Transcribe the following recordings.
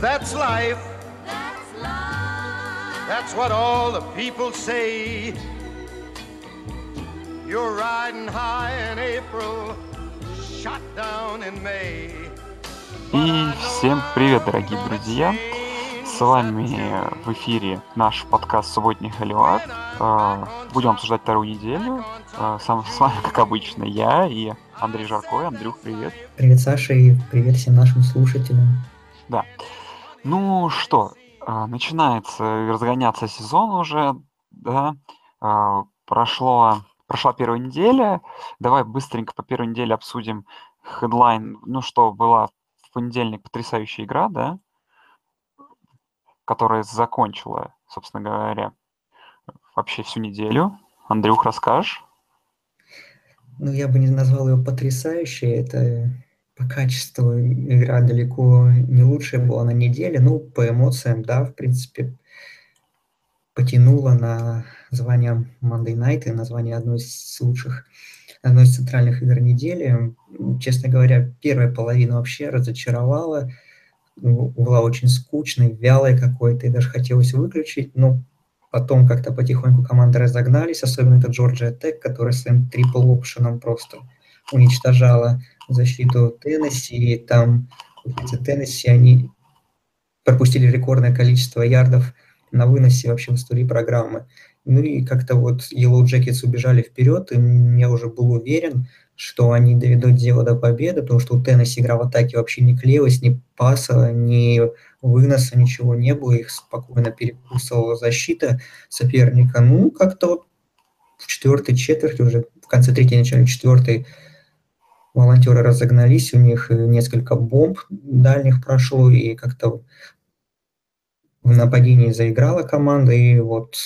That's life. That's life. That's what all the people say. You're riding high in April, shot down in May. И всем привет, дорогие друзья! С вами в эфире наш подкаст «Субботний Холливуд». А, будем обсуждать вторую неделю. А, сам, с вами, как обычно, я и Андрей Жаркой. Андрюх, привет. Привет, Саша, и привет всем нашим слушателям. Да. Ну что, а, начинается разгоняться сезон уже, да. Прошло, прошла первая неделя. Давай быстренько по первой неделе обсудим хедлайн. Ну что, была в понедельник потрясающая игра, да? которая закончила, собственно говоря, вообще всю неделю. Андрюх, расскажешь? Ну, я бы не назвал ее потрясающей. Это по качеству игра далеко не лучшая была на неделе. Ну, по эмоциям, да, в принципе, потянула на звание Monday Night и название одной из лучших, одной из центральных игр недели. Честно говоря, первая половина вообще разочаровала была очень скучной, вялой какой-то, и даже хотелось выключить, но потом как-то потихоньку команды разогнались, особенно это Джорджия Тек, которая своим трипл опшеном просто уничтожала защиту Теннесси, и там Теннесси, они пропустили рекордное количество ярдов на выносе вообще в истории программы. Ну и как-то вот Yellow Jackets убежали вперед, и я уже был уверен, что они доведут дело до победы, потому что у Теннесси игра в атаке вообще не клеилась, ни паса, ни выноса, ничего не было, их спокойно перекусывала защита соперника. Ну, как-то вот в четвертой четверти, уже в конце третьей, начале четвертой, волонтеры разогнались, у них несколько бомб дальних прошло, и как-то в нападении заиграла команда, и вот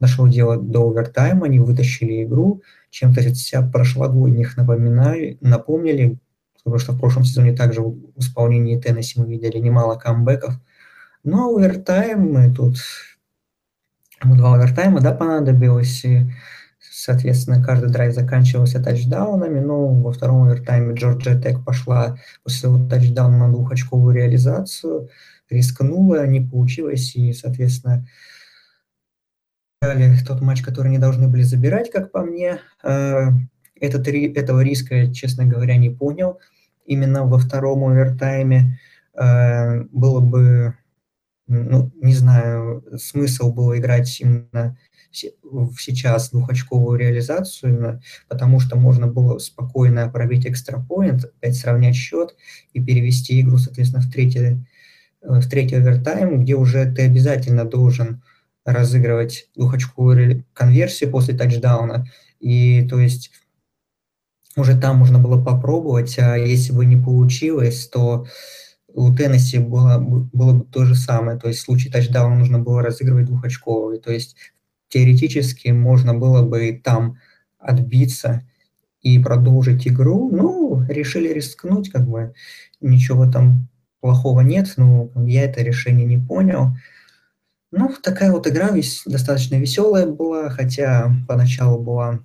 дошло дело до овертайма, они вытащили игру, чем-то себя прошлогодних напоминали, напомнили, потому что в прошлом сезоне также в исполнении Теннесси мы видели немало камбэков. Ну, а овертайм мы тут... Два овертайма, да, понадобилось, и, соответственно, каждый драйв заканчивался тачдаунами, но во втором овертайме Джорджия Тек пошла после тачдауна на двухочковую реализацию, рискнула, не получилось, и, соответственно, тот матч, который не должны были забирать, как по мне. Э, этот, этого риска, честно говоря, не понял. Именно во втором овертайме э, было бы, ну, не знаю, смысл было играть именно сейчас двухочковую реализацию, потому что можно было спокойно пробить экстрапоинт, опять сравнять счет и перевести игру, соответственно, в третий, э, в третий овертайм, где уже ты обязательно должен разыгрывать двухочковую конверсию после тачдауна. И то есть уже там можно было попробовать, а если бы не получилось, то у Теннесси было, было бы то же самое. То есть в случае тачдауна нужно было разыгрывать двухочковый. То есть теоретически можно было бы и там отбиться и продолжить игру. Ну, решили рискнуть, как бы ничего там плохого нет, но я это решение не понял. Ну, такая вот игра весь, достаточно веселая была, хотя поначалу была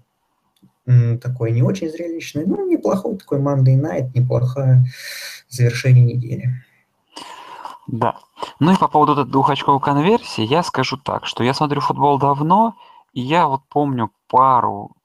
м, такой не очень зрелищной. Ну, неплохой такой Monday Night, неплохое завершение недели. Да. Ну и по поводу этой двухочковой конверсии я скажу так, что я смотрю футбол давно, и я вот помню пару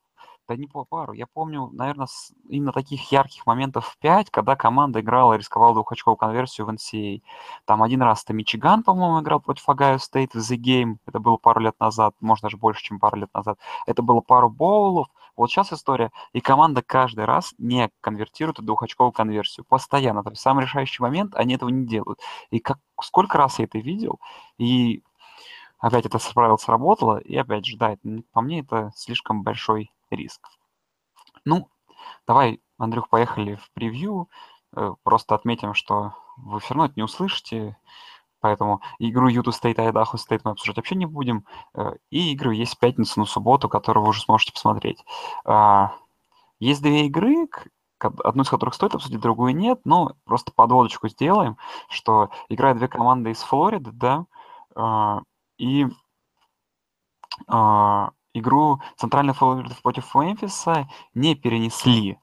да не по пару. Я помню, наверное, именно таких ярких моментов 5, когда команда играла и рисковала двухочковую конверсию в NCAA. Там один раз это Мичиган, по-моему, играл против Огайо Стейт в The Game. Это было пару лет назад, может, даже больше, чем пару лет назад. Это было пару боулов. Вот сейчас история. И команда каждый раз не конвертирует двухочковую конверсию. Постоянно. То есть самый решающий момент они этого не делают. И как, сколько раз я это видел, и опять это правило сработало, и опять же, да, это, по мне это слишком большой риск. Ну, давай, Андрюх, поехали в превью. Э, просто отметим, что вы все равно это не услышите, поэтому игру Юту State и Айдахо State мы обсуждать вообще не будем. Э, и игры есть в пятницу на субботу, которую вы уже сможете посмотреть. А, есть две игры, одну из которых стоит обсудить, другую нет, но просто подводочку сделаем, что играют две команды из Флориды, да, а, и а, игру Центральной Флориды против Мемфиса не перенесли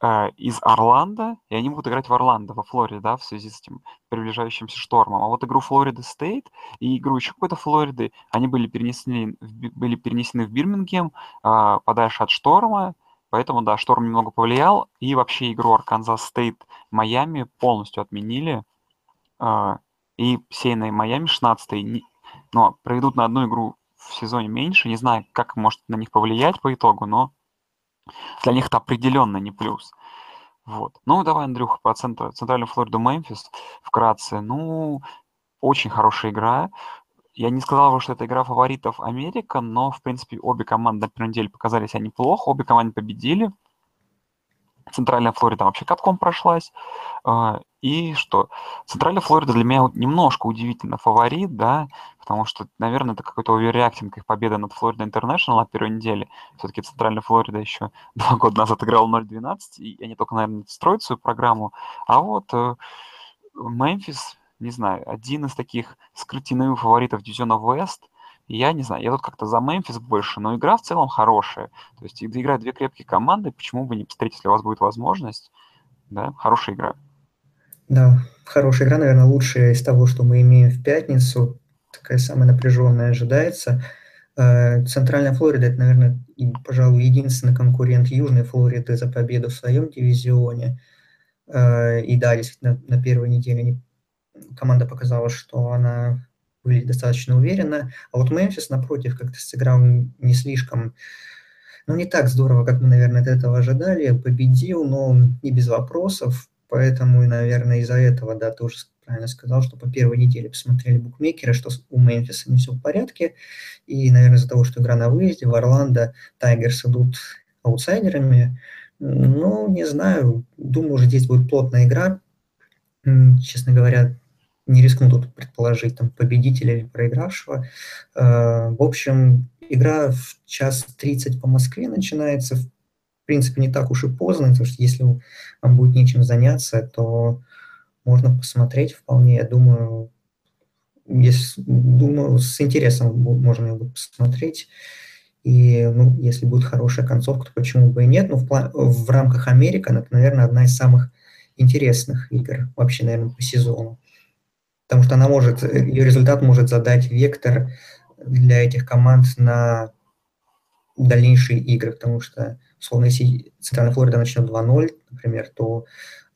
э, из Орландо, и они будут играть в Орландо, во Флориде, да, в связи с этим приближающимся штормом. А вот игру Флорида State и игру еще какой-то Флориды, они были перенесены, были перенесены в Бирмингем, э, подальше от шторма, поэтому, да, шторм немного повлиял, и вообще игру Арканзас State Майами полностью отменили, э, и сеяной Майами 16 но проведут на одну игру в сезоне меньше, не знаю, как может на них повлиять по итогу, но для них это определенно не плюс. Вот. Ну, давай, Андрюха, про центр, центральную Флориду Мемфис вкратце. Ну, очень хорошая игра. Я не сказал бы, что это игра фаворитов Америка, но, в принципе, обе команды на первой неделе показали себя неплохо, обе команды победили. Центральная Флорида вообще катком прошлась. И что? Центральная Флорида для меня немножко удивительно фаворит, да, потому что, наверное, это какой-то оверреактинг их победы над Флорида Интернешнл на первой неделе. Все-таки Центральная Флорида еще два года назад играла 0-12, и они только, наверное, строят свою программу. А вот э, Мемфис, не знаю, один из таких скрытиновых фаворитов дивизиона Вест – я не знаю, я тут как-то за Мемфис больше, но игра в целом хорошая. То есть играют две крепкие команды, почему бы не посмотреть, если у вас будет возможность. Да, хорошая игра. Да, хорошая игра, наверное, лучшая из того, что мы имеем в пятницу. Такая самая напряженная ожидается. Э, Центральная Флорида – это, наверное, пожалуй, единственный конкурент Южной Флориды за победу в своем дивизионе. Э, и да, действительно, на первой неделе команда показала, что она выглядит достаточно уверенно. А вот Мемфис, напротив, как-то сыграл не слишком, ну, не так здорово, как мы, наверное, от этого ожидали. Победил, но не без вопросов. Поэтому, наверное, из-за этого, да, ты уже правильно сказал, что по первой неделе посмотрели букмекеры, что у Мемфиса не все в порядке. И, наверное, из-за того, что игра на выезде, в Орландо Тайгерс идут аутсайдерами. Ну, не знаю. Думаю, уже здесь будет плотная игра. Честно говоря, не рискну тут предположить там победителя или проигравшего. Э, в общем, игра в час 30 по Москве начинается. В принципе, не так уж и поздно, потому что если вам будет нечем заняться, то можно посмотреть вполне. Я думаю, если, думаю, с интересом можно его посмотреть. И, ну, если будет хорошая концовка, то почему бы и нет. Но в, план, в рамках Америки это, наверное, одна из самых интересных игр вообще, наверное, по сезону потому что она может, ее результат может задать вектор для этих команд на дальнейшие игры, потому что, условно, если Центральная Флорида начнет 2-0, например, то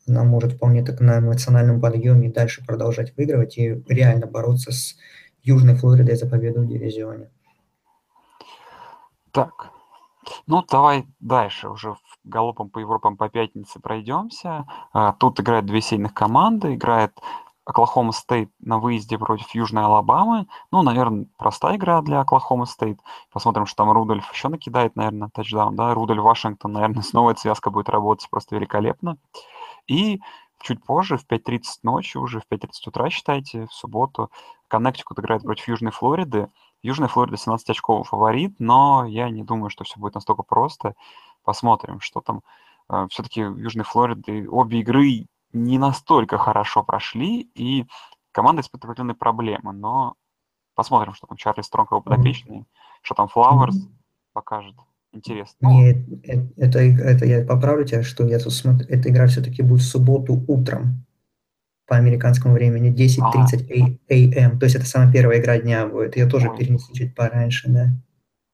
она может вполне так на эмоциональном подъеме дальше продолжать выигрывать и реально бороться с Южной Флоридой за победу в дивизионе. Так, ну давай дальше уже галопом по Европам по пятнице пройдемся. А, тут играют две сильных команды. Играет Оклахома Стейт на выезде против Южной Алабамы. Ну, наверное, простая игра для Оклахома Стейт. Посмотрим, что там Рудольф еще накидает, наверное, тачдаун, да. Рудольф Вашингтон, наверное, снова эта связка будет работать просто великолепно. И чуть позже, в 5.30 ночи, уже в 5.30 утра, считайте, в субботу, Коннектикут играет против Южной Флориды. Южная Флорида 17 очковый фаворит, но я не думаю, что все будет настолько просто. Посмотрим, что там. Э, Все-таки Южной Флориде обе игры не настолько хорошо прошли, и команда испытывает определенные проблемы, но посмотрим, что там Чарли Стронг его подопечный, что там Флауэрс покажет. Интересно. Нет, это, это я поправлю тебя, что я тут смотрю, эта игра все-таки будет в субботу утром по американскому времени, 10.30 АМ, то есть это самая первая игра дня будет. Я тоже перенесу чуть пораньше, да.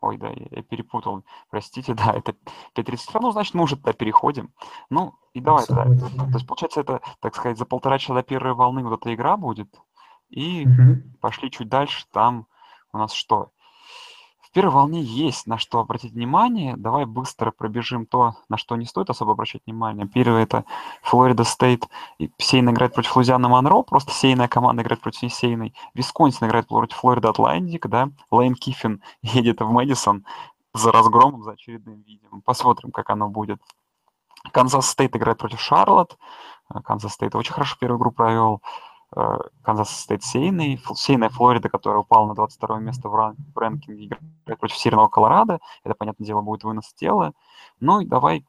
Ой, да, я, перепутал. Простите, да, это 5.32. Ну, значит, мы уже туда переходим. Ну, и давай тогда. То есть, получается, это, так сказать, за полтора часа до первой волны вот эта игра будет. И угу. пошли чуть дальше, там у нас что? В первой волне есть на что обратить внимание. Давай быстро пробежим то, на что не стоит особо обращать внимание. Первое это Флорида State. Сеяная играет против Лузиана Монро, просто сеяная команда играет против несеяной. Висконсин играет против Флорида Atlantic, да. Лейн Киффин едет в Мэдисон за разгромом, за очередным видео. Посмотрим, как оно будет. Канзас State играет против Шарлотт. Канзас State очень хорошо первую игру провел. Э, Канзас State сеяный, сеяная Флорида, которая упала на 22 место в, ран, в ranking е, играет против Северного Колорадо. Это, понятное дело, будет вынос тела. Ну и давай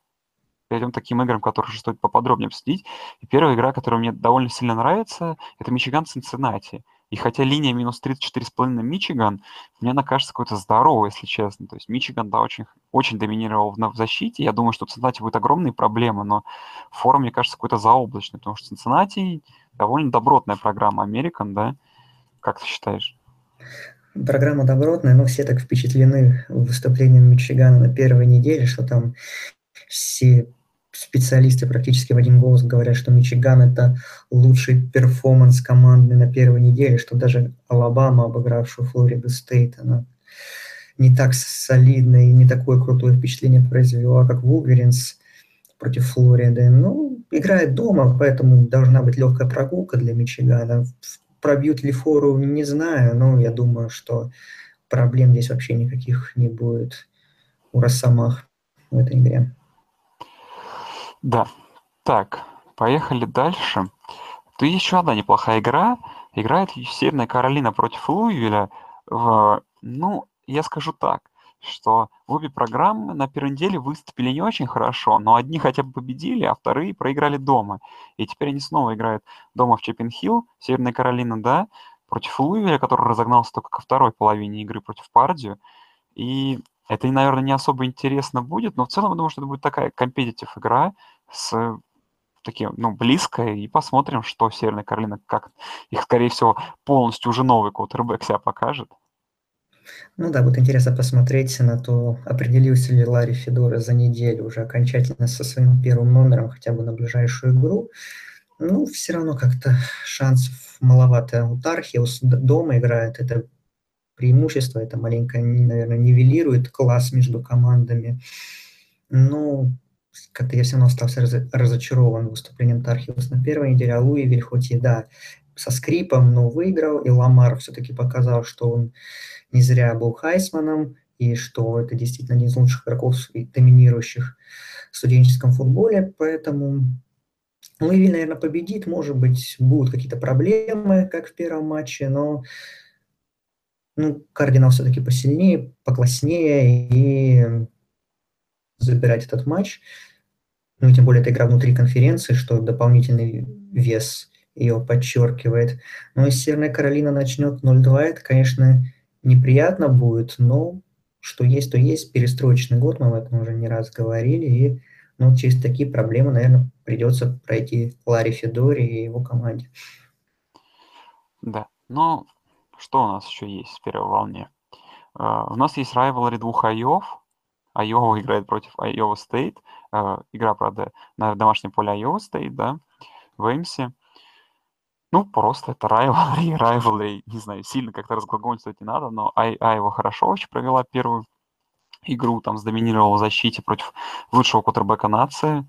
перейдем к таким играм, которые стоит поподробнее обсудить. И первая игра, которая мне довольно сильно нравится, это Мичиган Цинциннати. И хотя линия минус 34,5 Мичиган, мне она кажется какой-то здоровой, если честно. То есть Мичиган, да, очень, очень доминировал в, в защите. Я думаю, что в Цинциннати будет огромные проблемы, но фора, мне кажется, какой-то заоблачный, потому что Цинциннати довольно добротная программа American, да? Как ты считаешь? Программа добротная, но все так впечатлены выступлением Мичигана на первой неделе, что там все специалисты практически в один голос говорят, что Мичиган – это лучший performance команды на первой неделе, что даже Алабама, обыгравшую Флорида State, она не так солидно и не такое крутое впечатление произвела, как Вулверинс против Флориды. Ну, играет дома, поэтому должна быть легкая прогулка для Мичигана. Пробьют ли фору, не знаю, но я думаю, что проблем здесь вообще никаких не будет у Росомах в этой игре. Да. Так, поехали дальше. Тут еще одна неплохая игра. Играет Северная Каролина против Луивиля. В, ну, я скажу так, что обе программы на первой неделе выступили не очень хорошо, но одни хотя бы победили, а вторые проиграли дома. И теперь они снова играют дома в Чеппин-Хилл, Северная Каролина, да, против Луивиля, который разогнался только ко второй половине игры против Пардию. И это, наверное, не особо интересно будет, но в целом, я думаю, что это будет такая компетитив игра с таким, ну, близкая, и посмотрим, что Северная Каролина, как их, скорее всего, полностью уже новый квотербек себя покажет. Ну да, будет интересно посмотреть на то, определился ли Ларри Федора за неделю уже окончательно со своим первым номером хотя бы на ближайшую игру. Ну, все равно как-то шансов маловато. У Тархиус дома играет, это преимущество, это маленько, наверное, нивелирует класс между командами. Но как-то я все равно остался разочарован выступлением Тархиус на первой неделе, а Луивиль хоть и, да, со скрипом, но выиграл, и Ламар все-таки показал, что он не зря был Хайсманом, и что это действительно один из лучших игроков, доминирующих в студенческом футболе, поэтому Луивиль, наверное, победит, может быть, будут какие-то проблемы, как в первом матче, но ну, кардинал все-таки посильнее, покласснее, и забирать этот матч. Ну, тем более это игра внутри конференции, что дополнительный вес ее подчеркивает. Но если Северная Каролина начнет 0-2, это, конечно, неприятно будет, но что есть, то есть. Перестроечный год, мы об этом уже не раз говорили, и ну, через такие проблемы, наверное, придется пройти Ларри Федори и его команде. Да, но что у нас еще есть в первой волне? Э, у нас есть rivalry двух Айов. Айова играет против Айова State. Э, игра, правда, на домашнем поле Айова State, да, в Эймсе. Ну, просто это rivalry, rivalry, не знаю, сильно как-то разглагольствовать не надо, но Айова хорошо очень провела первую игру, там, сдоминировала в защите против лучшего квотербека нации.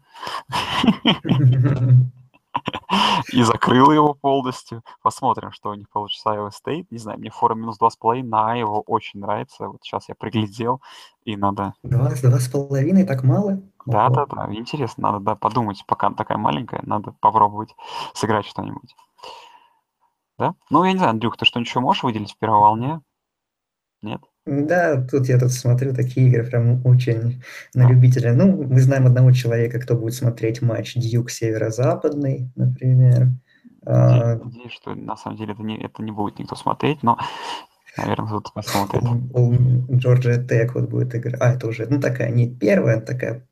и закрыла его полностью. Посмотрим, что у них получится Iowa State. Не знаю, мне фора минус 2,5 на Айову очень нравится. Вот сейчас я приглядел, и надо... Два, два с половиной, так мало? Да, да, да, интересно, надо да, подумать, пока она такая маленькая, надо попробовать сыграть что-нибудь. Да? Ну, я не знаю, Андрюх, ты что-нибудь еще можешь выделить в первой волне? Нет? Да, тут я тут смотрю такие игры прям очень на любителя. Ну, мы знаем одного человека, кто будет смотреть матч Дьюк Северо-Западный, например. А, надеюсь, что на самом деле это не, это не будет никто смотреть, но, наверное, кто-то посмотрит. Джорджия Тек вот будет игра. А, это уже, ну, такая не первая, такая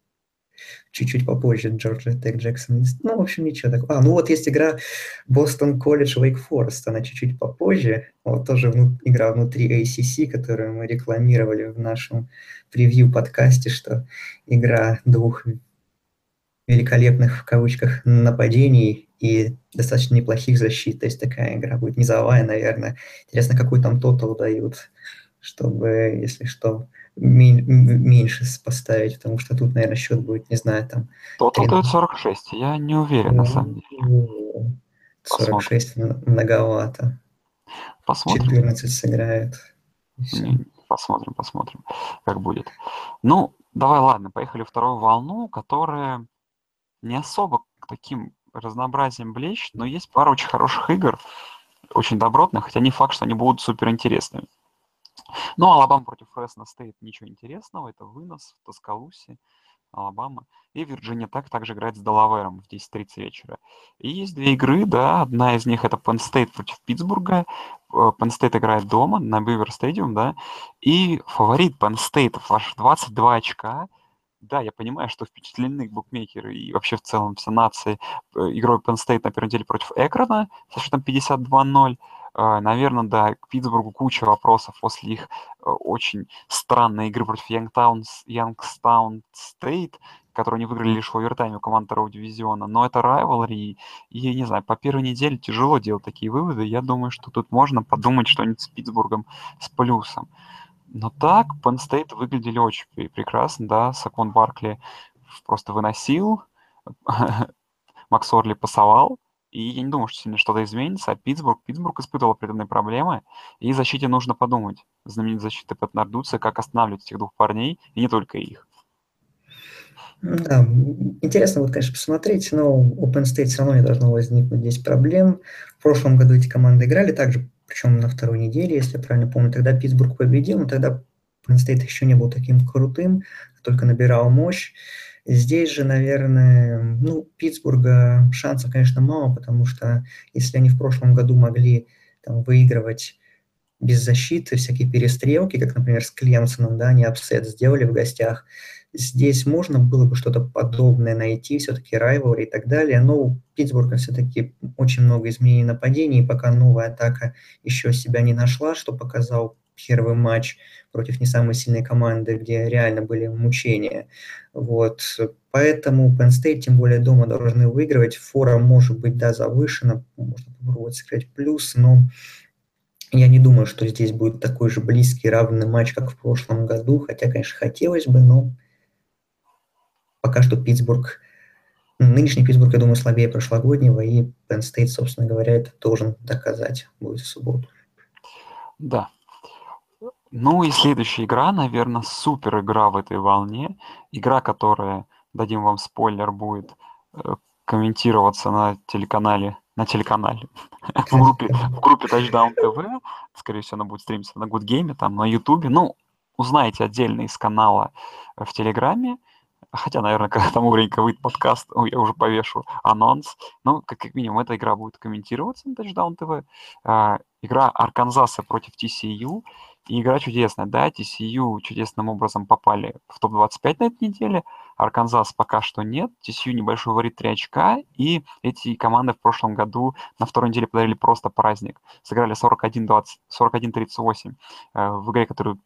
чуть-чуть попозже Джорджия Тек Джексон. Ну, в общем, ничего такого. А, ну вот есть игра Бостон Колледж Вейк Форест, она чуть-чуть попозже. Вот тоже вну, игра внутри ACC, которую мы рекламировали в нашем превью-подкасте, что игра двух великолепных, в кавычках, нападений и достаточно неплохих защит. То есть такая игра будет низовая, наверное. Интересно, какой там тотал дают, чтобы, если что, меньше поставить, потому что тут, наверное, счет будет, не знаю, там... Тотал дает 46, я не уверен, на самом деле. 46 Посмотрим. многовато. Посмотрим. 14 сыграет. Посмотрим, посмотрим, как будет. Ну, давай, ладно, поехали вторую волну, которая не особо таким разнообразием блещет, но есть пара очень хороших игр, очень добротных, хотя не факт, что они будут суперинтересными. Ну, Алабама против Фресно State ничего интересного, это вынос в Таскалусе. Алабама. И Вирджиния так также играет с Делавером в 10.30 вечера. И есть две игры, да, одна из них это Penn State против Питтсбурга. Э, Penn State играет дома на Beaver Stadium, да, и фаворит Penn State ваш 22 очка. Да, я понимаю, что впечатлены букмекеры и вообще в целом вся нация э, игрой Penn State на первом деле против Акрона со счетом 52-0. А, Наверное, да, к Питтсбургу куча вопросов после их э, очень странной игры против Янгтаун, Янгстаун Стейт, которую они выиграли лишь в овертайме у команд второго дивизиона. Но это rivalry, и, не знаю, по первой неделе тяжело делать такие выводы. Я думаю, что тут можно подумать что-нибудь с Питтсбургом с плюсом. Но так, Penn State выглядели очень прекрасно, да, Сэйкон Баркли просто выносил, Макс Орли пасовал, и я не думаю, что сильно что-то изменится. А Питтсбург, Питтсбург испытывал определенные проблемы, и защите нужно подумать. Знаменитая защита Пэт Нардуца, как останавливать этих двух парней, и не только их. Да, интересно вот, конечно, посмотреть, но у Penn State все равно не должно возникнуть здесь проблем. В прошлом году эти команды играли также, причем на второй неделе, если я правильно помню. Тогда Питтсбург победил, но тогда Penn State еще не был таким крутым, только набирал мощь. Здесь же, наверное, ну, Питтсбурга шансов, конечно, мало, потому что если они в прошлом году могли там, выигрывать без защиты, всякие перестрелки, как, например, с Клемсоном, да, они upset сделали в гостях, здесь можно было бы что-то подобное найти, все-таки rivalry и так далее, но у Питтсбурга все-таки очень много изменений нападений, пока новая атака еще себя не нашла, что показал первый матч против не самой сильной команды, где реально были мучения. Вот. Поэтому Penn State, тем более дома, должны выигрывать. Фора может быть, да, завышена, можно попробовать сыграть плюс, но я не думаю, что здесь будет такой же близкий, равный матч, как в прошлом году, хотя, конечно, хотелось бы, но пока что Питтсбург, нынешний Питтсбург, я думаю, слабее прошлогоднего, и Penn State, собственно говоря, это должен доказать будет в субботу. Да, ну и следующая игра, наверное, супер игра в этой волне. Игра, которая, дадим вам спойлер, будет э, комментироваться на телеканале, на телеканале, в группе, в группе Touchdown TV. Скорее всего, она будет стримиться на Good Game, там, на YouTube. Ну, узнаете отдельно из канала в Телеграме. Хотя, наверное, когда тому времени выйдет подкаст, я уже повешу анонс. Ну, как, как минимум, эта игра будет комментироваться на Touchdown TV. А, игра Арканзаса против TCU. Игра чудесная, да, TCU чудесным образом попали в топ-25 на этой неделе, Арканзас пока что нет, TCU небольшой варит 3 очка, и эти команды в прошлом году на второй неделе подарили просто праздник. Сыграли 41-38 э, в игре, которая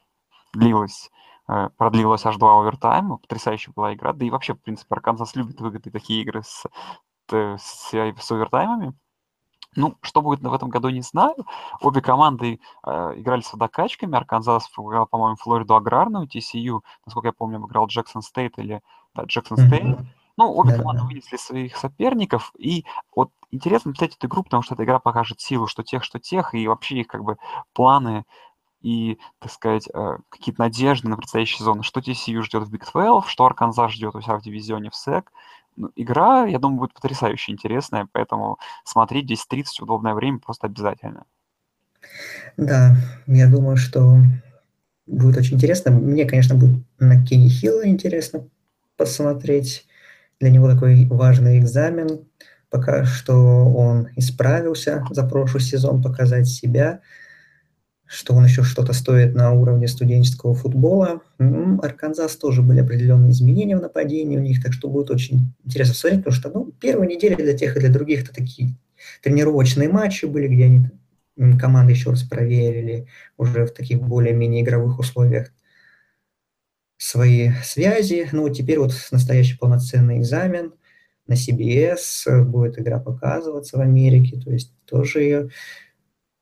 длилась э, продлилась аж два овертайма, потрясающая была игра, да и вообще, в принципе, Арканзас любит выиграть такие игры с, с, с овертаймами, ну, что будет в этом году, не знаю. Обе команды э, играли с водокачками. Арканзас выиграл, по-моему, Флориду аграрную. TCU, насколько я помню, выиграл Джексон Стейт или... Да, Джексон Стейт. Mm-hmm. Ну, обе да, команды да. вынесли своих соперников. И вот интересно посмотреть эту игру, потому что эта игра покажет силу, что тех, что тех, и вообще их как бы планы и, так сказать, э, какие-то надежды на предстоящий сезон. Что TCU ждет в Big 12, что Арканзас ждет у себя в дивизионе в SEC. Ну, игра, я думаю, будет потрясающе интересная, поэтому смотреть 10.30 в удобное время просто обязательно. Да, я думаю, что будет очень интересно. Мне, конечно, будет на Кенни Хилла интересно посмотреть. Для него такой важный экзамен. Пока что он исправился за прошлый сезон, показать себя – что он еще что-то стоит на уровне студенческого футбола. Арканзас тоже были определенные изменения в нападении у них, так что будет очень интересно смотреть, потому что ну, первые недели для тех и для других это такие тренировочные матчи были, где они команды еще раз проверили уже в таких более-менее игровых условиях свои связи. Ну, теперь вот настоящий полноценный экзамен на CBS, будет игра показываться в Америке, то есть тоже ее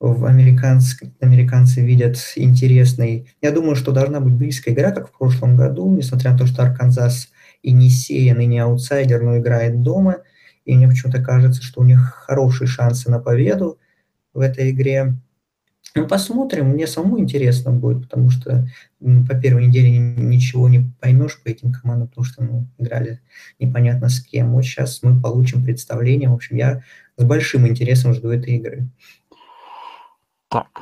в американск... американцы видят интересной. Я думаю, что должна быть близкая игра, как в прошлом году, несмотря на то, что Арканзас и не сеян, и не аутсайдер, но играет дома. И мне почему-то кажется, что у них хорошие шансы на победу в этой игре. Ну, посмотрим, мне самому интересно будет, потому что по первой неделе ничего не поймешь по этим командам, потому что ну, играли непонятно с кем. Вот сейчас мы получим представление. В общем, я с большим интересом жду этой игры. Так,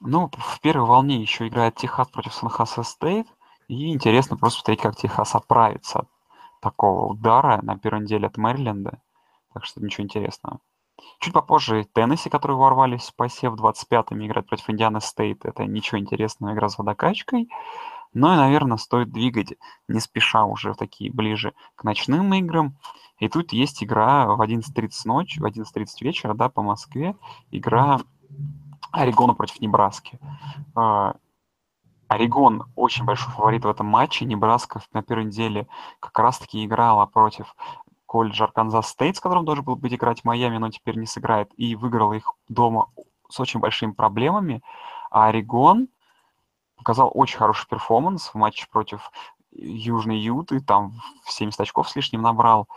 ну, в первой волне еще играет Техас против Сан-Хосе Стейт. И интересно просто посмотреть, как Техас оправится такого удара на первой неделе от Мэриленда. Так что ничего интересного. Чуть попозже Теннесси, которые ворвались в посев 25-ми, играть против Индианы Стейт. Это ничего интересного, игра с водокачкой. Но и, наверное, стоит двигать не спеша уже в такие ближе к ночным играм. И тут есть игра в 11.30 ночи, в 11.30 вечера, да, по Москве. Игра Орегона против Небраски. А, Орегон очень большой фаворит в этом матче. Небраска на первой неделе как раз-таки играла против колледжа Арканзас Стейт, с которым должен был быть играть Майами, но теперь не сыграет, и выиграла их дома с очень большими проблемами. А Орегон показал очень хороший перформанс в матче против Южной Юты, там в 70 очков с лишним набрал.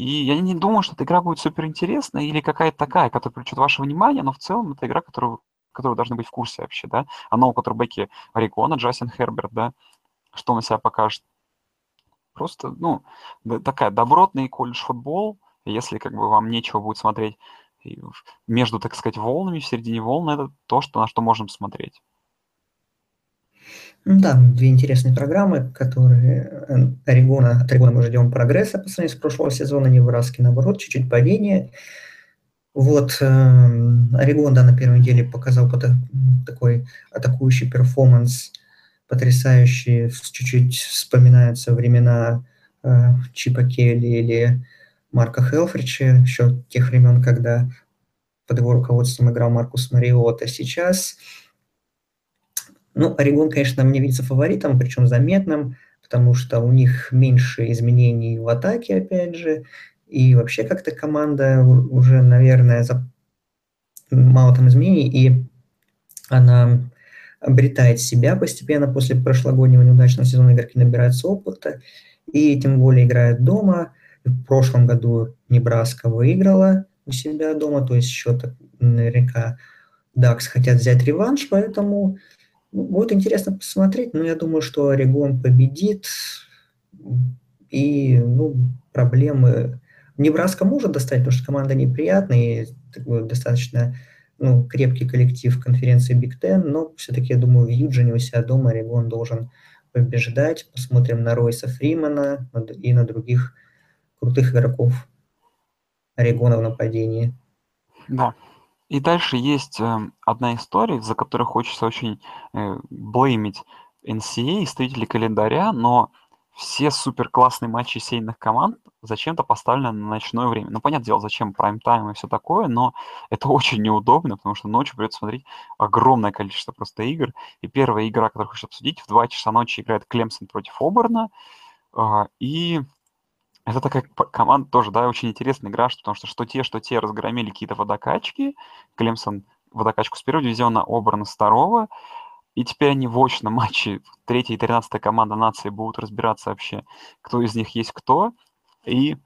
И я не думаю, что эта игра будет супер интересная или какая-то такая, которая привлечет ваше внимание, но в целом это игра, которую, которую должны быть в курсе вообще, да. А нового квотербеке Орегона, Джастин Херберт, да, что он себя покажет. Просто, ну, такая добротный колледж-футбол. Если как бы вам нечего будет смотреть между, так сказать, волнами, в середине волн, это то, что, на что можем смотреть. Ну да, две интересные программы, которые э, Орегона, от Орегона мы ждем прогресса по сравнению с прошлого сезона, Небраски, наоборот, чуть-чуть падение. Вот э, Орегон, да, на первой неделе показал такой атакующий перформанс потрясающие, чуть-чуть вспоминаются времена э, Чипа Келли или Марка Хелфрича, еще тех времен, когда под его руководством играл Маркус Мариота. Сейчас, ну, Орегон, конечно, мне видится фаворитом, причем заметным, потому что у них меньше изменений в атаке, опять же, и вообще как-то команда уже, наверное, за... мало там изменений, и она обретает себя постепенно после прошлогоднего неудачного сезона игроки набираются опыта, и тем более играют дома. В прошлом году Небраска выиграла у себя дома, то есть счет наверняка Дакс хотят взять реванш, поэтому будет интересно посмотреть, но я думаю, что Орегон победит, и ну, проблемы... Небраска может достать, потому что команда неприятная, и достаточно ну, крепкий коллектив конференции Big Ten, но все-таки, я думаю, в Юджине у себя дома Орегон должен побеждать. Посмотрим на Ройса Фримана и на других крутых игроков Орегона в нападении. Да. И дальше есть э, одна история, за которой хочется очень э, блеймить NCAA, строители календаря, но все супер классные матчи сейных команд зачем-то поставлены на ночное время. Ну, понятное дело, зачем прайм-тайм и все такое, но это очень неудобно, потому что ночью придется смотреть огромное количество просто игр. И первая игра, которую хочу обсудить, в 2 часа ночи играет Клемсон против Оберна. А, и это такая команда тоже, да, очень интересная игра, потому что что те, что те разгромили какие-то водокачки. Клемсон водокачку с первого дивизиона, Оберн с второго. И теперь они в очном матче, третья и тринадцатая команда нации будут разбираться вообще, кто из них есть кто. И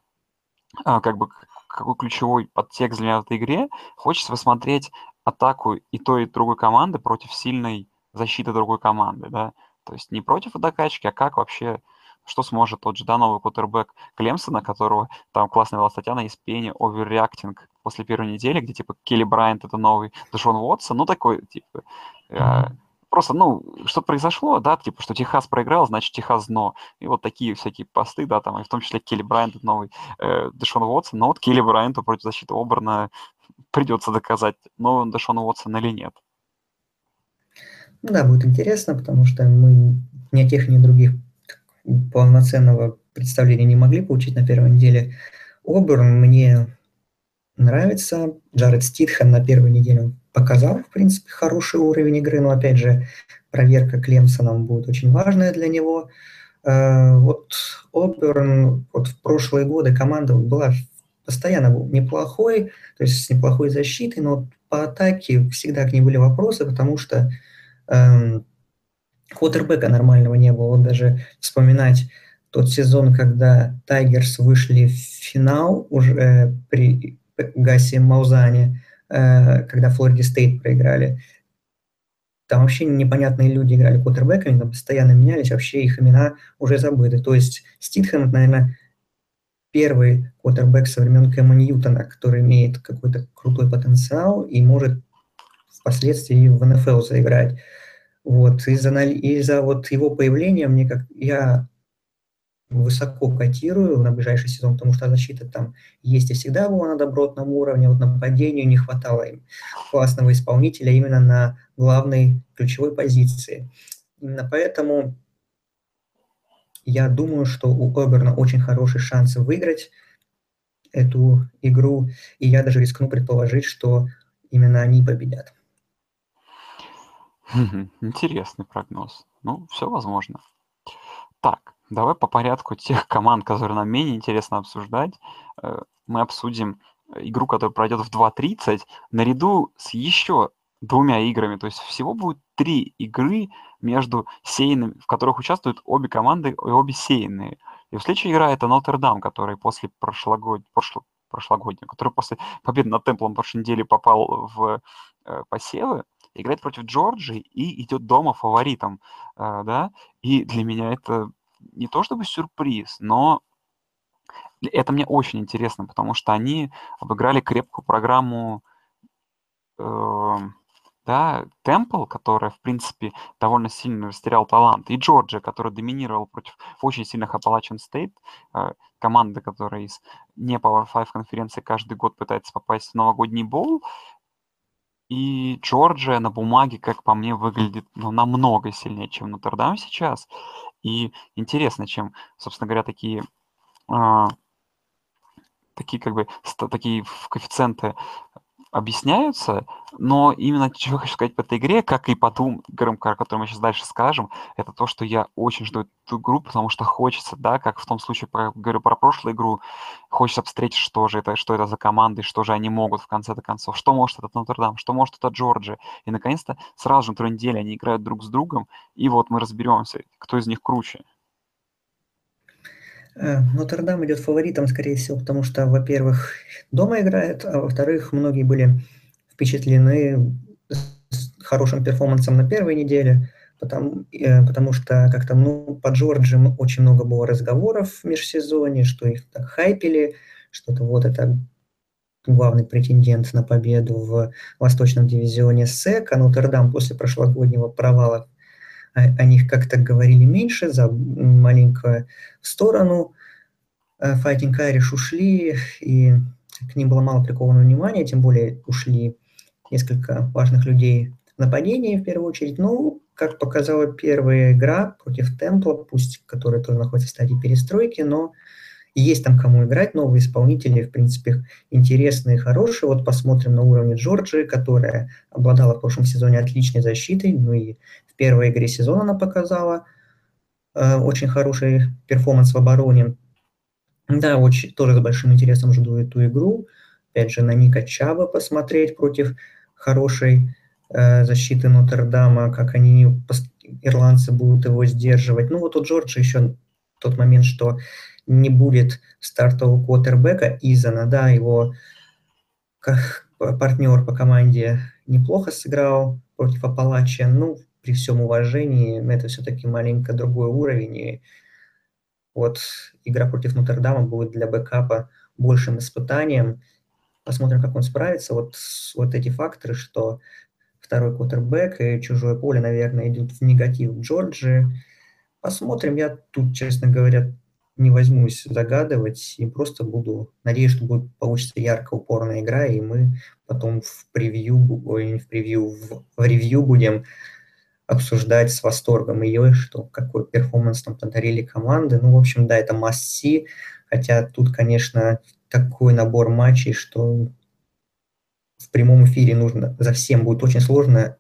а, как бы какой ключевой подтекст для меня в этой игре, хочется посмотреть атаку и той, и другой команды против сильной защиты другой команды, да. То есть не против докачки, а как вообще, что сможет тот же, да, новый кутербэк Клемсона, которого там классная была статья на ESPN, оверреактинг после первой недели, где, типа, Келли Брайант это новый Дэшон Уотсон, ну, такой, типа, mm-hmm просто, ну, что произошло, да, типа, что Техас проиграл, значит, Техас дно. И вот такие всякие посты, да, там, и в том числе Келли Брайант, новый э, Дэшон Уотсон. Но вот Келли Брайанту против защиты Оберна придется доказать, новый он Дэшон Уотсон или нет. Ну да, будет интересно, потому что мы ни тех, ни других полноценного представления не могли получить на первой неделе. Оберн мне нравится. Джаред Ститхан на первой неделе показал, в принципе, хороший уровень игры, но, опять же, проверка Клемсоном будет очень важная для него. Э, вот Оберн, вот в прошлые годы команда была постоянно неплохой, то есть с неплохой защитой, но по атаке всегда к ней были вопросы, потому что эм, квотербека нормального не было. Даже вспоминать тот сезон, когда Тайгерс вышли в финал уже при Гасе Маузане, Э, когда Флориде Стейт проиграли. Там вообще непонятные люди играли квотербеками, там постоянно менялись, вообще их имена уже забыты. То есть Ститхэм, наверное, первый квотербек со времен Кэма Ньютона, который имеет какой-то крутой потенциал и может впоследствии в НФЛ заиграть. Вот, из-за, из-за вот его появления мне как я высоко котирую на ближайший сезон, потому что защита там есть и всегда была на добротном уровне, вот нападению не хватало им классного исполнителя именно на главной ключевой позиции. Именно поэтому я думаю, что у Оберна очень хороший шанс выиграть эту игру, и я даже рискну предположить, что именно они победят. Интересный прогноз. Ну, все возможно. Так, давай по порядку тех команд, которые нам менее интересно обсуждать. Э, мы обсудим игру, которая пройдет в 2.30, наряду с еще двумя играми. То есть всего будет три игры между сеянными, в которых участвуют обе команды и обе сеянные. И следующая игра это Нотр-Дам, который после прошлогоднего, прошло, прошлогоднего, который после победы над Темплом прошлой недели попал в э, посевы, играет против Джорджии и идет дома фаворитом, э, да, и для меня это не то чтобы сюрприз, но это мне очень интересно, потому что они обыграли крепкую программу э, да, Темпл, которая, в принципе, довольно сильно растерял талант, и Джорджия, который доминировал против очень сильных Appalachian State, э, команды, которая из не Power 5 конференции каждый год пытается попасть в новогодний боул, и Джорджия на бумаге, как по мне, выглядит ну, намного сильнее, чем Нотр-Дам сейчас. И интересно, чем, собственно говоря, такие, э, такие как бы такие коэффициенты объясняются, но именно что я хочу сказать по этой игре, как и по двум играм, о которых мы сейчас дальше скажем, это то, что я очень жду эту игру, потому что хочется, да, как в том случае, про, говорю про прошлую игру, хочется встретить, что же это, что это за команды, что же они могут в конце-то концов, что может этот Нотр-Дам, что может это Джорджия. И, наконец-то, сразу же на второй неделе они играют друг с другом, и вот мы разберемся, кто из них круче. Э, Нотр-Дам идет фаворитом, скорее всего, потому что, во-первых, дома играет, а во-вторых, многие были впечатлены хорошим перформансом на первой неделе, потому, э, потому что как-то ну, по Джорджи очень много было разговоров в межсезонье, что их так хайпели, что-то вот это главный претендент на победу в Восточном дивизионе СЭК, а Нотр-Дам после прошлогоднего провала о них как-то говорили меньше, за маленькую сторону. Э, Fighting Irish ушли, и к ним было мало приковано внимания, тем более ушли несколько важных людей в нападении, в первую очередь. Ну, как показала первая игра против Темпла, пусть который тоже находится в стадии перестройки, но есть там кому играть, новые исполнители, в принципе, интересные, хорошие. Вот посмотрим на уровне Джорджии, которая обладала в прошлом сезоне отличной защитой, ну и в первой игре сезона она показала э, очень хороший перформанс в обороне. Да, очень, тоже с большим интересом жду эту игру. Опять же, на Ника Чаба посмотреть против хорошей э, защиты Нотр-Дама, как они, ирландцы, будут его сдерживать. Ну вот у Джорджа еще тот момент, что не будет стартового квотербека Изана, да, его партнер по команде неплохо сыграл против Апалача, ну, при всем уважении, это все-таки маленько другой уровень, и вот игра против Нотр-Дама будет для бэкапа большим испытанием. Посмотрим, как он справится. Вот, вот эти факторы, что второй квотербек и чужое поле, наверное, идут в негатив Джорджи. Посмотрим. Я тут, честно говоря, не возьмусь загадывать и просто буду, надеюсь, что будет получится яркая, упорная игра, и мы потом в превью, ой, в превью, в, в ревью будем обсуждать с восторгом ее, что какой перформанс там подарили команды. Ну, в общем, да, это масси, хотя тут, конечно, такой набор матчей, что в прямом эфире нужно, за всем будет очень сложно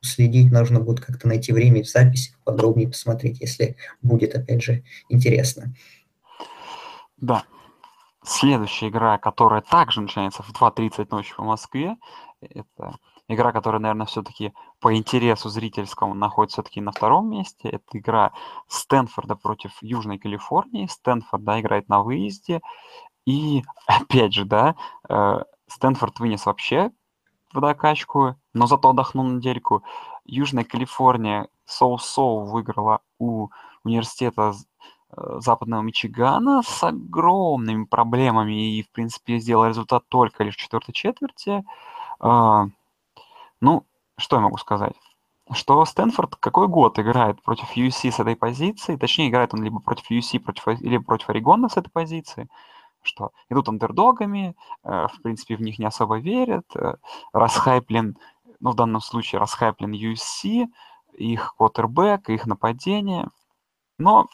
следить, нужно будет как-то найти время в записи, подробнее посмотреть, если будет, опять же, интересно. Да. Следующая игра, которая также начинается в 2.30 ночи по Москве, это игра, которая, наверное, все-таки по интересу зрительскому находится все-таки на втором месте. Это игра Стэнфорда против Южной Калифорнии. Стэнфорд, да, играет на выезде. И, опять же, да, э, Стэнфорд вынес вообще в докачку, но зато отдохнул недельку. Южная Калифорния соу-соу выиграла у университета западного Мичигана с огромными проблемами и, в принципе, сделал результат только лишь в четвертой четверти. А, ну, что я могу сказать? что Стэнфорд какой год играет против USC с этой позиции, точнее, играет он либо против USC, против, либо против Орегона с этой позиции, что идут андердогами, э, в принципе, в них не особо верят, э, расхайплен, ну, в данном случае расхайплен USC, их квотербек, их нападение, но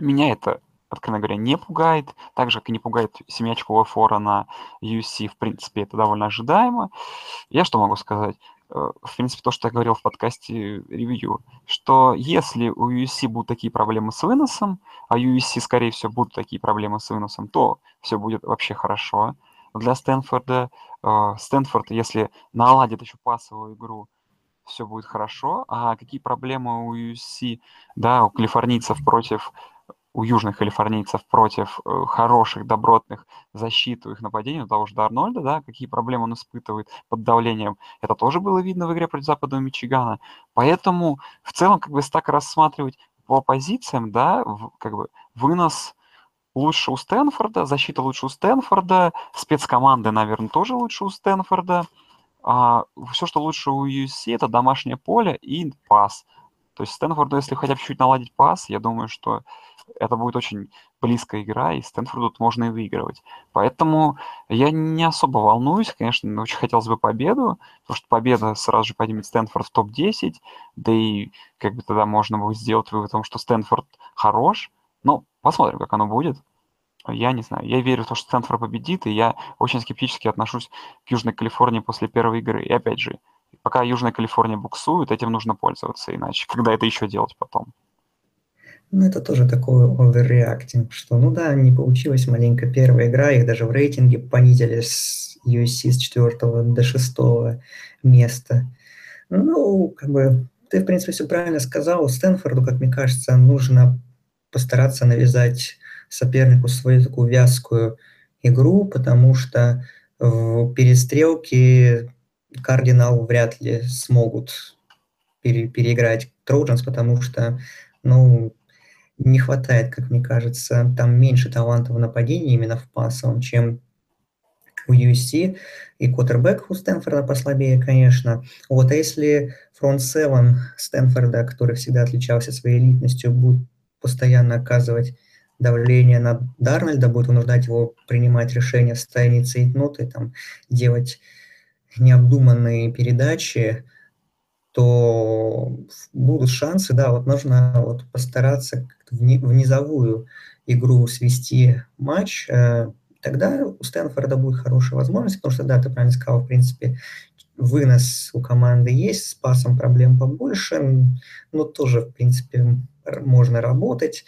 меня это, откровенно говоря, не пугает, так же, как и не пугает семиочковая фора на USC, в принципе, это довольно ожидаемо. Я что могу сказать? Э, в принципе, то, что я говорил в подкасте ревью, что если у USC будут такие проблемы с выносом, а USC, скорее всего, будут такие проблемы с выносом, то все будет вообще хорошо для Стэнфорда. Э, Стэнфорд, если наладит еще пасовую игру, все будет хорошо. А какие проблемы у USC, да, у калифорнийцев против у южных калифорнийцев против э, хороших, добротных защит у их нападений, у того же Арнольда, да, какие проблемы он испытывает под давлением, это тоже было видно в игре против Западного Мичигана. Поэтому в целом, как бы, если так рассматривать по позициям, да, как бы вынос лучше у Стэнфорда, защита лучше у Стэнфорда, спецкоманды, наверное, тоже лучше у Стэнфорда. А, все, что лучше у USC, это домашнее поле и пас. То есть Стэнфорду, если хотя бы чуть наладить пас, я думаю, что это будет очень близкая игра, и Стэнфорду можно и выигрывать. Поэтому я не особо волнуюсь, конечно, очень хотелось бы победу, потому что победа сразу же поднимет Стэнфорд в топ-10, да и как бы тогда можно будет сделать вывод о том, что Стэнфорд хорош. Но посмотрим, как оно будет. Я не знаю. Я верю в то, что Стэнфорд победит, и я очень скептически отношусь к Южной Калифорнии после первой игры. И опять же, пока Южная Калифорния буксует, этим нужно пользоваться, иначе когда это еще делать потом? Ну, это тоже такой оверреактинг, что, ну да, не получилась маленько первая игра, их даже в рейтинге понизили с USC с 4 до 6 места. Ну, как бы, ты, в принципе, все правильно сказал. Стэнфорду, как мне кажется, нужно постараться навязать сопернику свою такую вязкую игру, потому что в перестрелке Кардинал вряд ли смогут пере, переиграть Троджанс, потому что, ну, не хватает, как мне кажется, там меньше таланта в нападении именно в пасовом, чем у USC, и квотербек у Стэнфорда послабее, конечно. Вот, а если фронт 7 Стэнфорда, который всегда отличался своей элитностью, будет постоянно оказывать давление на Дарнольда, будет вынуждать его принимать решения в состоянии цейтноты, там, делать необдуманные передачи, то будут шансы, да, вот нужно вот постараться в низовую игру свести матч, э, тогда у Стэнфорда будет хорошая возможность, потому что, да, ты правильно сказал, в принципе, вынос у команды есть, с пасом проблем побольше, но тоже, в принципе, можно работать.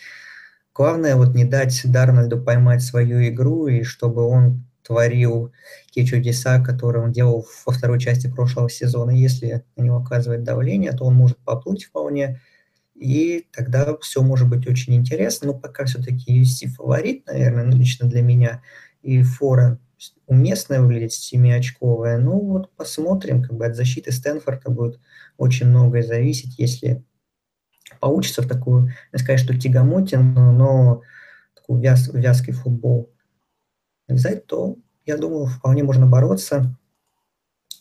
Главное вот не дать Дарнольду поймать свою игру, и чтобы он творил те чудеса, которые он делал во второй части прошлого сезона. Если на него оказывает давление, то он может поплыть вполне, и тогда все может быть очень интересно. Но пока все-таки USC фаворит, наверное, ну, лично для меня, и фора уместная выглядит, семиочковая. Ну вот посмотрим, как бы от защиты Стэнфорда будет очень многое зависеть, если получится в такую, не сказать, что тягомотину, но такой вяз, вязкий футбол навязать, то, я думаю, вполне можно бороться.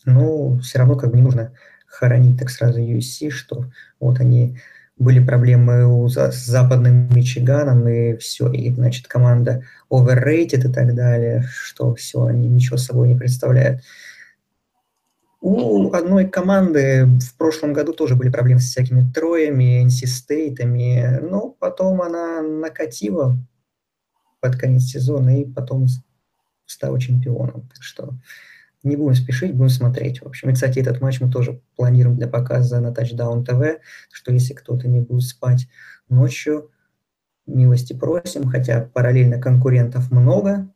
Но все равно как бы не нужно хоронить так сразу USC, что вот они были проблемы у, с западным Мичиганом, и все, и, значит, команда overrated и так далее, что все, они ничего собой не представляют. У одной команды в прошлом году тоже были проблемы с всякими троями, NC-стейтами, но потом она накатила под конец сезона и потом стала чемпионом. Так что не будем спешить, будем смотреть. В общем, и, кстати, этот матч мы тоже планируем для показа на Touchdown TV, что если кто-то не будет спать ночью, милости просим, хотя параллельно конкурентов много,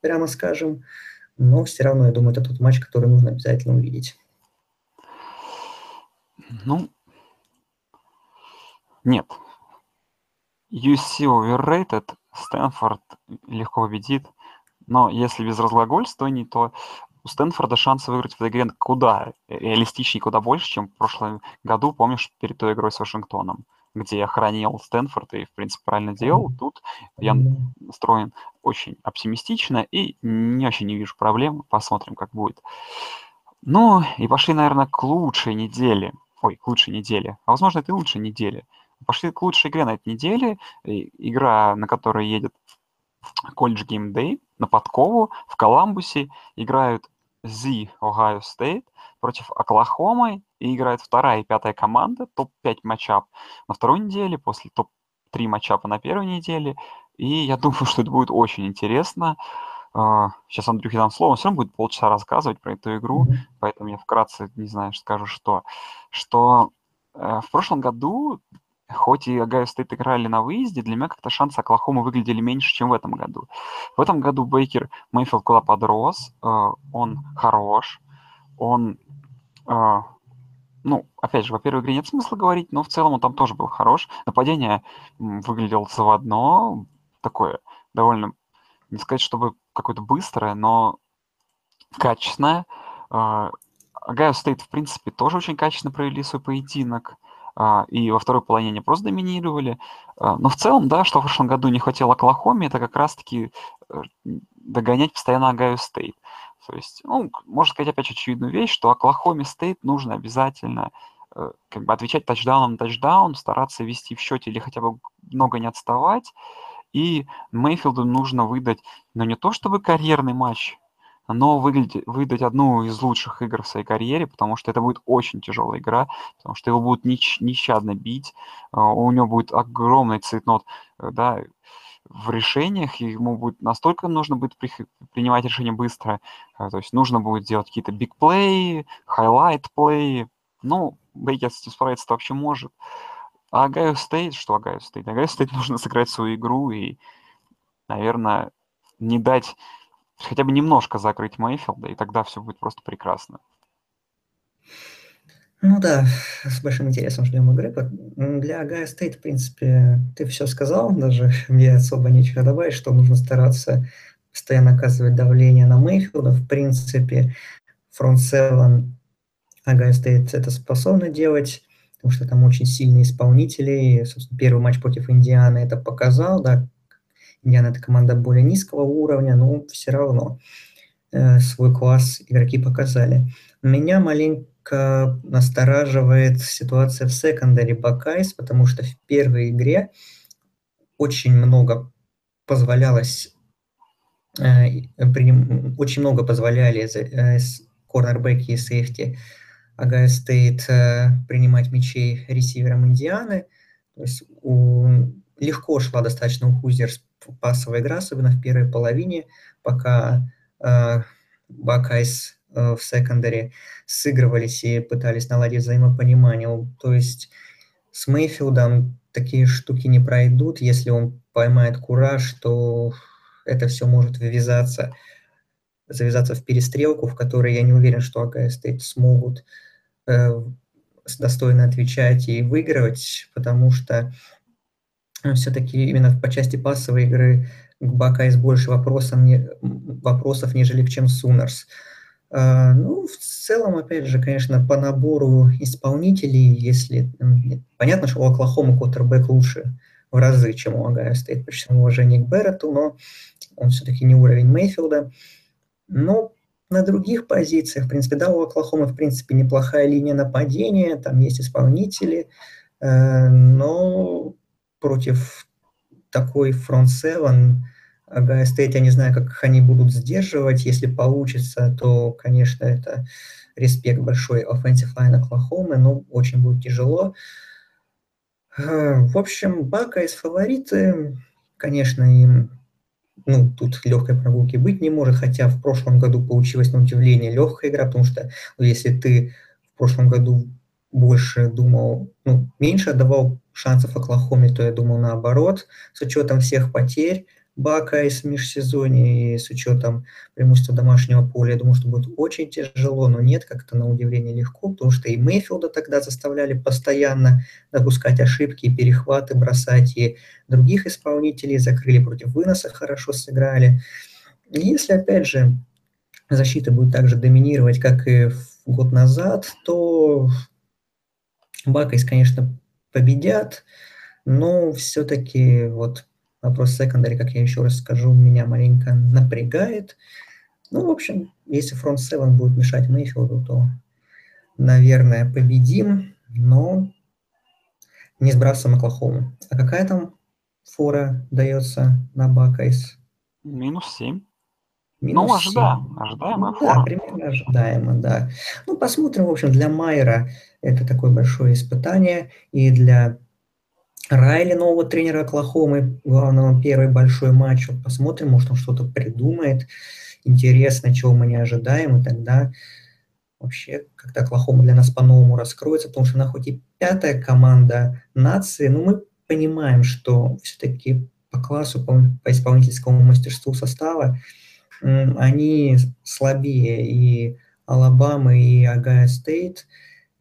прямо скажем, но все равно, я думаю, это тот матч, который нужно обязательно увидеть. Ну, нет. UC overrated, Стэнфорд легко победит. Но если без разглагольствований, то у Стэнфорда шансы выиграть в этой игре куда реалистичнее, куда больше, чем в прошлом году, помнишь, перед той игрой с Вашингтоном, где я хранил Стэнфорд и, в принципе, правильно делал. Тут я настроен очень оптимистично и не очень не вижу проблем. Посмотрим, как будет. Ну, и пошли, наверное, к лучшей неделе ой, к лучшей неделе, а возможно, это и лучшей недели. Пошли к лучшей игре на этой неделе, игра, на которой едет колледж Game Day на подкову в Коламбусе играют Z Ohio State против Оклахомы и играет вторая и пятая команда, топ-5 матчап на второй неделе, после топ-3 матчапа на первой неделе. И я думаю, что это будет очень интересно. Сейчас а, Андрюхе дам слово, он все равно будет полчаса рассказывать про эту игру, mm-hmm. поэтому я вкратце, не знаю, скажу, что, что э, в прошлом году хоть и Огайо Стейт играли на выезде, для меня как-то шансы Оклахомы выглядели меньше, чем в этом году. В этом году Бейкер Мейфилд куда подрос, э, он хорош, он, э, ну, опять же, во первой игре нет смысла говорить, но в целом он там тоже был хорош. Нападение выглядело заводно, такое довольно, не сказать, чтобы какое-то быстрое, но качественное. Огайо Стейт, в принципе, тоже очень качественно провели свой поединок. А, и во второй половине они просто доминировали. А, но в целом, да, что в прошлом году не хватило Оклахоме, это как раз-таки э, догонять постоянно Огайо Стейт. То есть, ну, можно сказать опять очевидную вещь, что Оклахоме Стейт нужно обязательно э, как бы отвечать тачдауном на тачдаун, стараться вести в счете или хотя бы много не отставать. И Мейфилду нужно выдать, ну, не то чтобы карьерный матч, но выглядеть, выдать одну из лучших игр в своей карьере, потому что это будет очень тяжелая игра, потому что его будут нещ, нещадно бить, а, у него будет огромный цейтнот, э, да, в решениях, ему будет настолько нужно будет при, принимать решения быстро, а, то есть нужно будет делать какие-то бигплеи, хайлайт-плеи, ну, Бейкер с этим справиться вообще может. А Огайо Стейт, что Огайо Стейт? Огайо Стейт нужно сыграть свою игру и, наверное, не дать хотя бы немножко закрыть Мейфилда, и тогда все будет просто прекрасно. Ну да, с большим интересом ждем игры. Для Огайо Стейт, в принципе, ты все сказал, даже мне особо нечего добавить, что нужно стараться постоянно оказывать давление на Мейфилда. В принципе, фронт 7 Огайо Стейт это способны делать, потому что там очень сильные исполнители. Собственно, первый матч против Индианы это показал, да, Индиана это команда более низкого уровня, но все равно э, свой класс игроки показали. Меня маленько настораживает ситуация в secondary Buckeyes, потому что в первой игре очень много позволялось, э, очень много позволяли э, корнербеки и сейфти Огайо Стейт э, принимать мячей ресиверам Индианы. То есть у, легко шла достаточно у Hoosiers пасовая игра, особенно в первой половине, пока э, Buckeyes э, в secondary сыгрывались и пытались наладить взаимопонимание. То есть с Мейфилдом такие штуки не пройдут. Если он поймает кураж, то это все может ввязаться, завязаться в перестрелку, в которой я не уверен, что Огайо Стейт смогут э, достойно отвечать и выигрывать, потому что все-таки именно по части пасовой игры к Buckeyes больше вопросов, не, вопросов, нежели чем Sooners. Uh, ну, в целом, опять же, конечно, по набору исполнителей, если... Понятно, что у Оклахомы квотербек лучше в разы, чем у Огайо Стейт, при всем уважении к Беррету, но он все-таки не уровень Мейфилда. Но на других позициях, в принципе, да, у Оклахомы, в принципе, неплохая линия нападения, там есть исполнители, uh, но против такой фронт 7 Огайо Стейт, я не знаю, как они будут сдерживать. Если получится, то, конечно, это респект большой offensive line Оклахомы, но очень будет тяжело. Э, в общем, Бака из фавориты, конечно, им ну, тут легкой прогулки быть не может, хотя в прошлом году получилась на удивление легкая игра, потому что ну, если ты в прошлом году больше думал, ну, меньше отдавал шансов Оклахоме, то я думал наоборот, с учетом всех потерь Бака из межсезонья и с учетом преимущества домашнего поля, я думал, что будет очень тяжело, но нет, как-то на удивление легко, потому что и Мейфилда тогда заставляли постоянно допускать ошибки, перехваты бросать, и других исполнителей закрыли против выноса, хорошо сыграли. Если, опять же, защита будет так же доминировать, как и год назад, то Buckeyes, конечно, победят, но все-таки вот вопрос secondary, как я еще раз скажу, меня маленько напрягает. Ну, в общем, если фронт 7 будет мешать Мейфилду, то, наверное, победим. но не сбрасываем Оклахому. А какая там фора дается на Buckeyes? Минус 7. Минус ну, ожидаем, ожидаемая ну. Да, примерно ожидаемо, да. Ну, посмотрим, в общем, для Майера это такое большое испытание, и для Райли, нового тренера Оклахомы, главного первый большой матч. Вот посмотрим, может, он что-то придумает. Интересно, чего мы не ожидаем, и тогда вообще как-то Оклахома для нас по-новому раскроется, потому что она хоть и пятая команда нации, но мы понимаем, что все-таки по классу, по, по исполнительскому мастерству состава они слабее и Алабама, и Агая Стейт.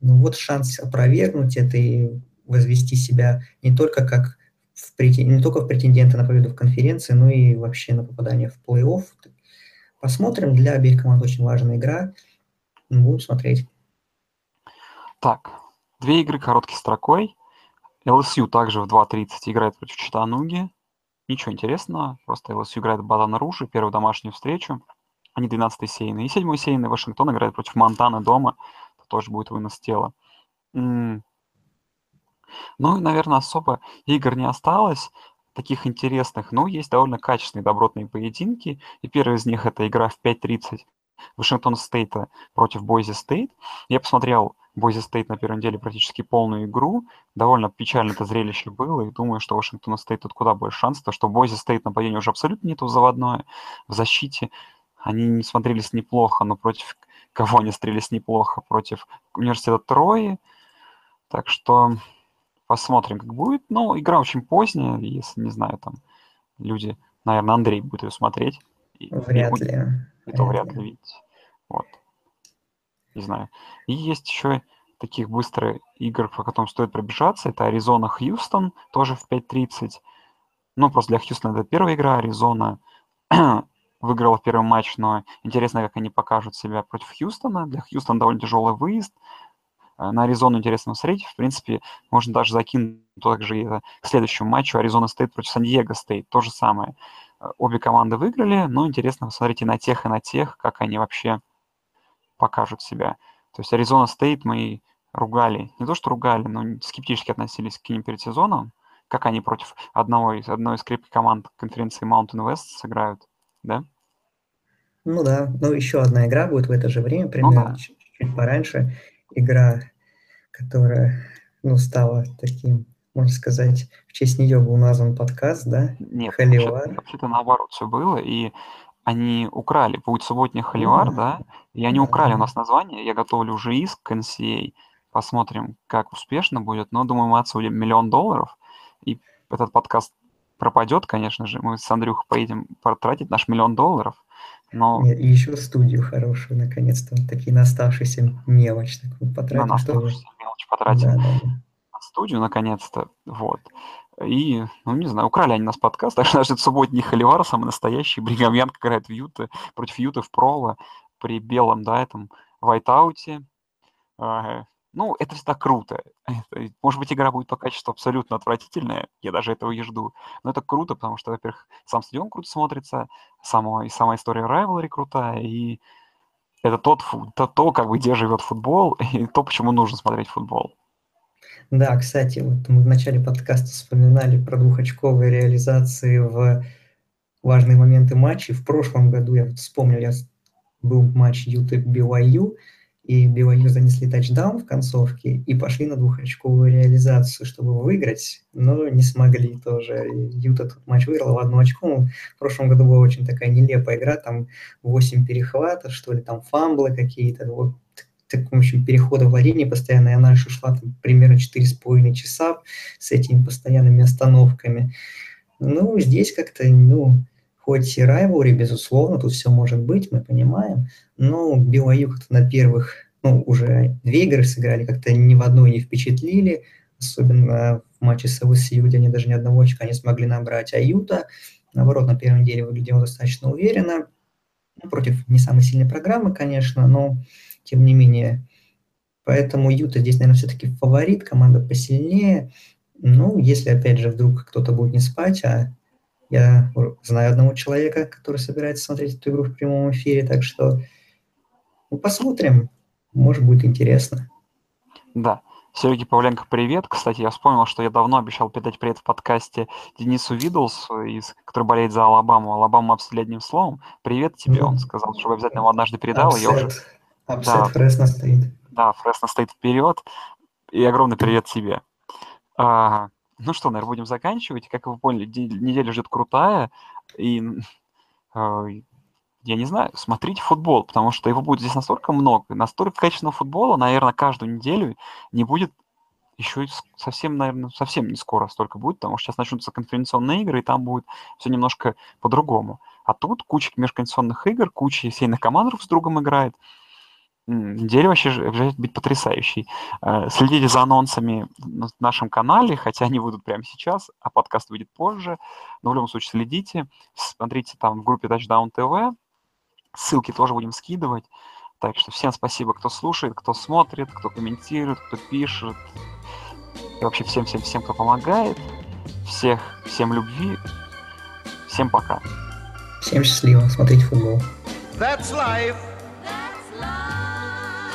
Ну вот шанс опровергнуть это и возвести себя не только как в, не только в претендента на победу в конференции, но и вообще на попадание в плей-офф. Посмотрим. Для обеих команд очень важная игра. Будем смотреть. Так, две игры короткой строкой. LSU также в 2.30 играет против Читануги. Ничего интересного, просто LSU играет в Батон Ружи, первую домашнюю встречу. Они 12-й сейны. И 7-й сейны Вашингтон играет против Монтаны дома. Это тоже будет вынос тела. Ну и, наверное, особо игр не осталось таких интересных, но есть довольно качественные добротные поединки. И первый из них это игра в 5.30 Вашингтон Стейта против Бойзи Стейт. Я посмотрел Бойзи Стейт на первой неделе практически полную игру. Довольно печально это зрелище было, и думаю, что Вашингтон Стейт тут куда больше шансов, то что Бойзи Стейт нападение уже абсолютно не то заводное. В защите они не смотрелись неплохо, но против кого они смотрелись неплохо? Против университета Трои. Так что посмотрим, как будет. Ну, игра очень поздняя, если, не знаю, там люди, наверное, Андрей будет ее смотреть. Вряд ли. И то вряд ли видеть. Вот. Не знаю. И есть еще таких быстрых игр, по которым стоит пробежаться. Это Аризона Хьюстон, тоже в 5.30. Ну, просто для Хьюстона это первая игра. Аризона выиграла первый матч, но интересно, как они покажут себя против Хьюстона. Для Хьюстона довольно тяжелый выезд. Э, на Аризону интересно смотреть. В принципе, можно даже закинуть также и к следующему матчу Аризона Стейт против Сан-Диего Стейт. То же самое. Э, обе команды выиграли, но интересно посмотреть и на тех, и на тех, как они вообще покажут себя. То есть Аризона Стейт мы ругали, не то что ругали, но скептически относились к ним перед сезоном, как они против одного из, одной из крепких команд конференции Mountain West сыграют, да? Ну да, ну еще одна игра будет в это же время, примерно ну, да. чуть-чуть пораньше. Игра, которая, ну, стала таким можно сказать, в честь нее был назван подкаст, да? Нет, Холивар. вообще-то, наоборот все было, и они украли, будет субботний Холивар, да, и они украли у нас название, я готовлю уже иск к NCA, посмотрим, как успешно будет, но, думаю, мы отсудим миллион долларов, и этот подкаст пропадет, конечно же, мы с Андрюхой поедем потратить наш миллион долларов, но... Нет, и еще студию хорошую, наконец-то, такие на оставшийся мелочь такую потратим. На чтобы... мелочь потратим. Да, да, да. Студию наконец-то, вот. И, ну, не знаю, украли они нас подкаст, так что наш субботний холивар, самый настоящий, Бригам Янг играет в Юта, против Юты в Прово, при белом, да, этом вайтауте. ну, это всегда круто. Может быть, игра будет по качеству абсолютно отвратительная, я даже этого и жду. Но это круто, потому что, во-первых, сам стадион круто смотрится, сама, и сама история Rivalry крутая, и это тот, то, то, как бы, где живет футбол, и то, почему нужно смотреть футбол. Да, кстати, вот мы в начале подкаста вспоминали про двухочковые реализации в важные моменты матчей. В прошлом году, я вот вспомнил, я был матч Юты BYU, и BYU занесли тачдаун в концовке и пошли на двухочковую реализацию, чтобы выиграть, но не смогли тоже. Юта тут матч выиграла в одну очко. В прошлом году была очень такая нелепая игра, там 8 перехватов, что ли, там фамблы какие-то. Вот так, в общем, перехода владения постоянно, и она еще шла там, примерно 4,5 часа с этими постоянными остановками. Ну, здесь как-то, ну, хоть и rivalry, безусловно, тут все может быть, мы понимаем, но BYU как-то на первых, ну, уже две игры сыграли, как-то ни в одной не впечатлили, особенно в матче с LSU, где они даже ни одного очка не смогли набрать, а Юта, наоборот, на первом деле выглядела достаточно уверенно, против не самой сильной программы, конечно, но тем не менее. Поэтому Юта здесь, наверное, все-таки фаворит, команда посильнее. Ну, если, опять же, вдруг кто-то будет не спать, а я знаю одного человека, который собирается смотреть эту игру в прямом эфире, так что ну, посмотрим, может, будет интересно. Да, Сергей Павленко, привет. Кстати, я вспомнил, что я давно обещал передать привет в подкасте Денису Видлсу, из, который болеет за Алабаму. Алабаму обсудили одним словом. Привет тебе, он сказал, чтобы обязательно его однажды передал. Я уже... upset да, Фресно Стейт. Да, Фресно Стейт вперед. И огромный привет тебе. А, ну что, наверное, будем заканчивать. Как вы поняли, неделя ждет крутая. И а, я не знаю, смотрите футбол, потому что его будет здесь настолько много, настолько качественного футбола, наверное, каждую неделю не будет еще совсем, наверное, совсем не скоро столько будет, потому что сейчас начнутся конференционные игры, и там будет все немножко по-другому. А тут куча межконференционных игр, куча сейных команд с другом играет. Вообще обещает быть потрясающей. Э, следите за анонсами на нашем канале, хотя они выйдут прямо сейчас, а подкаст выйдет позже. Но в любом случае следите, смотрите там в группе Touchdown TV, Ссылки тоже будем скидывать. Так что всем спасибо, кто слушает, кто смотрит, кто комментирует, кто пишет. И вообще всем-всем-всем, кто помогает. Всех, всем любви. Всем пока. Всем счастливо. Смотрите футбол. That's life.